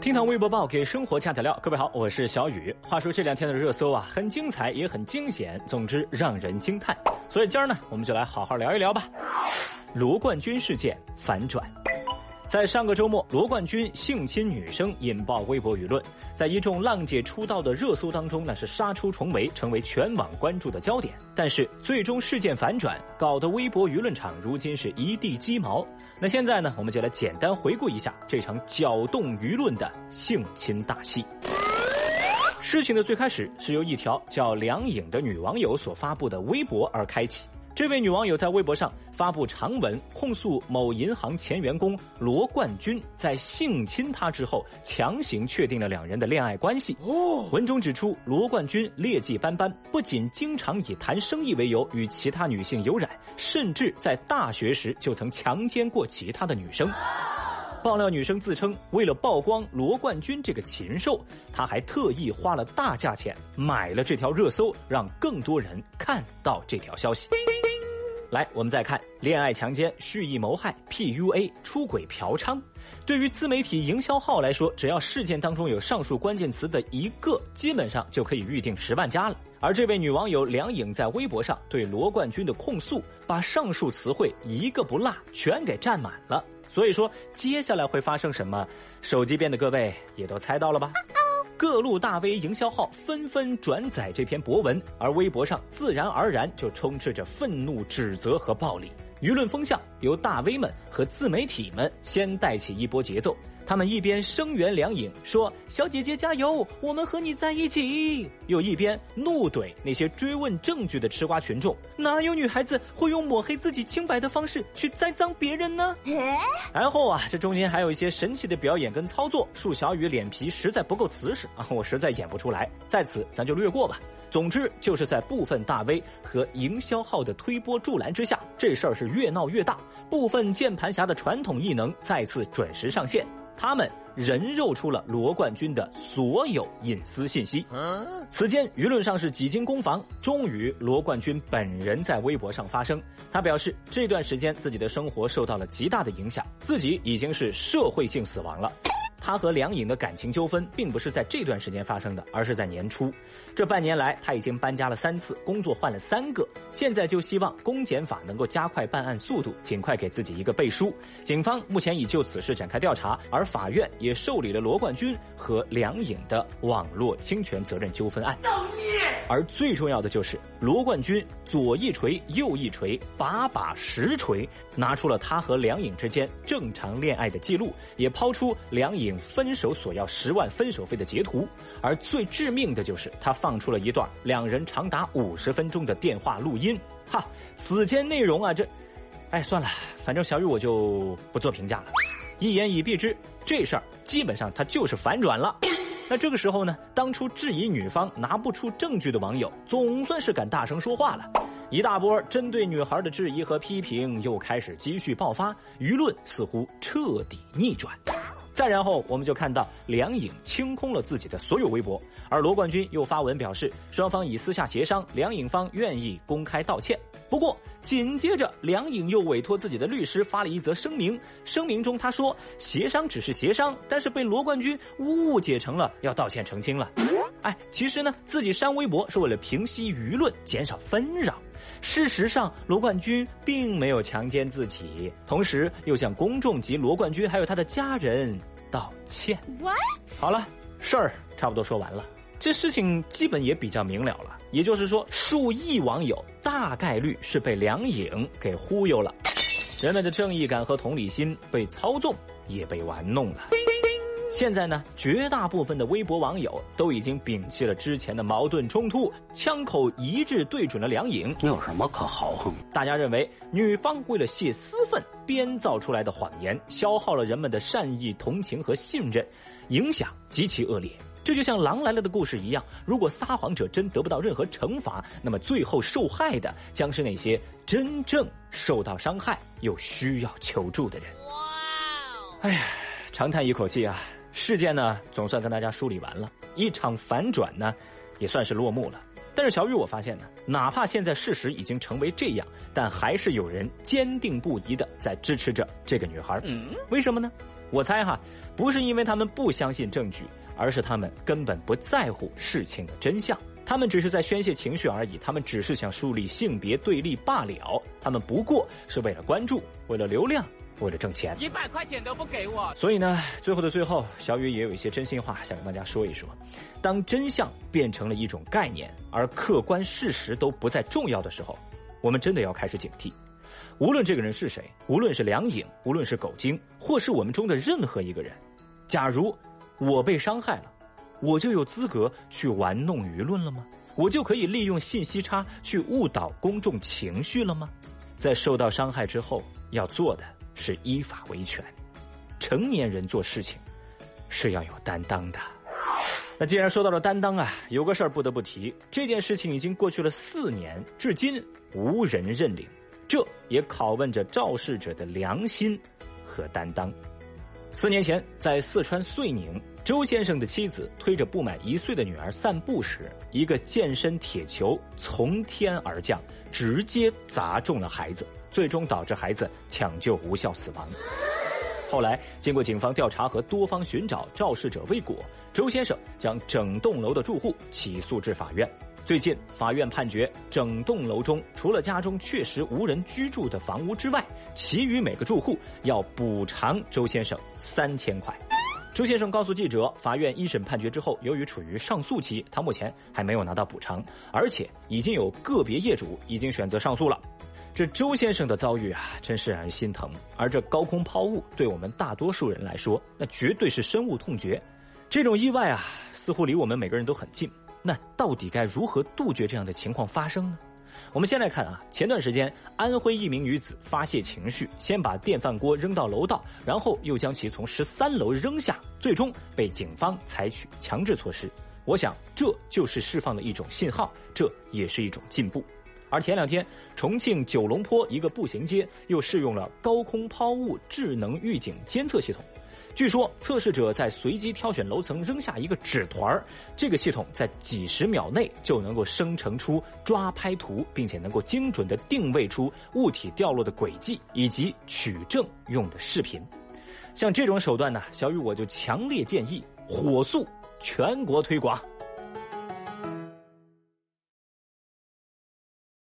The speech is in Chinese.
听堂微博报给生活加点料，各位好，我是小雨。话说这两天的热搜啊，很精彩，也很惊险，总之让人惊叹。所以今儿呢，我们就来好好聊一聊吧。罗冠军事件反转。在上个周末，罗冠军性侵女生引爆微博舆论，在一众浪姐出道的热搜当中，那是杀出重围，成为全网关注的焦点。但是最终事件反转，搞得微博舆论场如今是一地鸡毛。那现在呢，我们就来简单回顾一下这场搅动舆论的性侵大戏。事情的最开始是由一条叫梁颖的女网友所发布的微博而开启。这位女网友在微博上发布长文控诉某银行前员工罗冠军在性侵她之后，强行确定了两人的恋爱关系。文中指出，罗冠军劣迹斑斑，不仅经常以谈生意为由与其他女性有染，甚至在大学时就曾强奸过其他的女生。爆料女生自称，为了曝光罗冠军这个禽兽，她还特意花了大价钱买了这条热搜，让更多人看到这条消息。来，我们再看恋爱强奸、蓄意谋害、PUA、出轨嫖娼。对于自媒体营销号来说，只要事件当中有上述关键词的一个，基本上就可以预定十万加了。而这位女网友梁颖在微博上对罗冠军的控诉，把上述词汇一个不落全给占满了。所以说，接下来会发生什么？手机边的各位也都猜到了吧？各路大 V 营销号纷纷转载这篇博文，而微博上自然而然就充斥着愤怒、指责和暴力。舆论风向由大 V 们和自媒体们先带起一波节奏。他们一边声援梁颖，说“小姐姐加油，我们和你在一起”，又一边怒怼那些追问证据的吃瓜群众：“哪有女孩子会用抹黑自己清白的方式去栽赃别人呢？”然后啊，这中间还有一些神奇的表演跟操作，恕小雨脸皮实在不够瓷实啊，我实在演不出来，在此咱就略过吧。总之，就是在部分大 V 和营销号的推波助澜之下，这事儿是越闹越大，部分键盘侠的传统异能再次准时上线。他们人肉出了罗冠军的所有隐私信息。此间舆论上是几经攻防，终于罗冠军本人在微博上发声。他表示，这段时间自己的生活受到了极大的影响，自己已经是社会性死亡了。他和梁颖的感情纠纷并不是在这段时间发生的，而是在年初。这半年来，他已经搬家了三次，工作换了三个。现在就希望公检法能够加快办案速度，尽快给自己一个背书。警方目前已就此事展开调查，而法院也受理了罗冠军和梁颖的网络侵权责任纠纷案。造孽！而最重要的就是，罗冠军左一锤，右一锤，把把实锤，拿出了他和梁颖之间正常恋爱的记录，也抛出梁颖。分手索要十万分手费的截图，而最致命的就是他放出了一段两人长达五十分钟的电话录音。哈，此间内容啊，这，哎，算了，反正小雨我就不做评价了。一言以蔽之，这事儿基本上他就是反转了。那这个时候呢，当初质疑女方拿不出证据的网友，总算是敢大声说话了。一大波针对女孩的质疑和批评又开始积蓄爆发，舆论似乎彻底逆转。再然后，我们就看到梁颖清空了自己的所有微博，而罗冠军又发文表示，双方已私下协商，梁颖方愿意公开道歉。不过，紧接着梁颖又委托自己的律师发了一则声明，声明中他说，协商只是协商，但是被罗冠军误解成了要道歉澄清了。哎，其实呢，自己删微博是为了平息舆论，减少纷扰。事实上，罗冠军并没有强奸自己，同时又向公众及罗冠军还有他的家人道歉。What？好了，事儿差不多说完了，这事情基本也比较明了了。也就是说，数亿网友大概率是被梁颖给忽悠了，人们的正义感和同理心被操纵，也被玩弄了。现在呢，绝大部分的微博网友都已经摒弃了之前的矛盾冲突，枪口一致对准了梁颖。你有什么可豪横？大家认为女方为了泄私愤编造出来的谎言，消耗了人们的善意、同情和信任，影响极其恶劣。这就像《狼来了》的故事一样，如果撒谎者真得不到任何惩罚，那么最后受害的将是那些真正受到伤害又需要求助的人。哇！哎呀，长叹一口气啊。事件呢，总算跟大家梳理完了，一场反转呢，也算是落幕了。但是小雨我发现呢，哪怕现在事实已经成为这样，但还是有人坚定不移的在支持着这个女孩。嗯，为什么呢？我猜哈，不是因为他们不相信证据，而是他们根本不在乎事情的真相。他们只是在宣泄情绪而已，他们只是想树立性别对立罢了。他们不过是为了关注，为了流量。为了挣钱，一百块钱都不给我。所以呢，最后的最后，小雨也有一些真心话想跟大家说一说。当真相变成了一种概念，而客观事实都不再重要的时候，我们真的要开始警惕。无论这个人是谁，无论是梁颖，无论是狗精，或是我们中的任何一个人，假如我被伤害了，我就有资格去玩弄舆论了吗？我就可以利用信息差去误导公众情绪了吗？在受到伤害之后，要做的。是依法维权，成年人做事情是要有担当的。那既然说到了担当啊，有个事儿不得不提，这件事情已经过去了四年，至今无人认领，这也拷问着肇事者的良心和担当。四年前，在四川遂宁，周先生的妻子推着不满一岁的女儿散步时，一个健身铁球从天而降，直接砸中了孩子。最终导致孩子抢救无效死亡。后来，经过警方调查和多方寻找，肇事者未果，周先生将整栋楼的住户起诉至法院。最近，法院判决整栋楼中除了家中确实无人居住的房屋之外，其余每个住户要补偿周先生三千块。周先生告诉记者，法院一审判决之后，由于处于上诉期，他目前还没有拿到补偿，而且已经有个别业主已经选择上诉了。这周先生的遭遇啊，真是让人心疼。而这高空抛物，对我们大多数人来说，那绝对是深恶痛绝。这种意外啊，似乎离我们每个人都很近。那到底该如何杜绝这样的情况发生呢？我们先来看啊，前段时间，安徽一名女子发泄情绪，先把电饭锅扔到楼道，然后又将其从十三楼扔下，最终被警方采取强制措施。我想，这就是释放的一种信号，这也是一种进步。而前两天，重庆九龙坡一个步行街又试用了高空抛物智能预警监测系统。据说，测试者在随机挑选楼层扔下一个纸团儿这个系统在几十秒内就能够生成出抓拍图，并且能够精准的定位出物体掉落的轨迹以及取证用的视频。像这种手段呢，小雨我就强烈建议火速全国推广。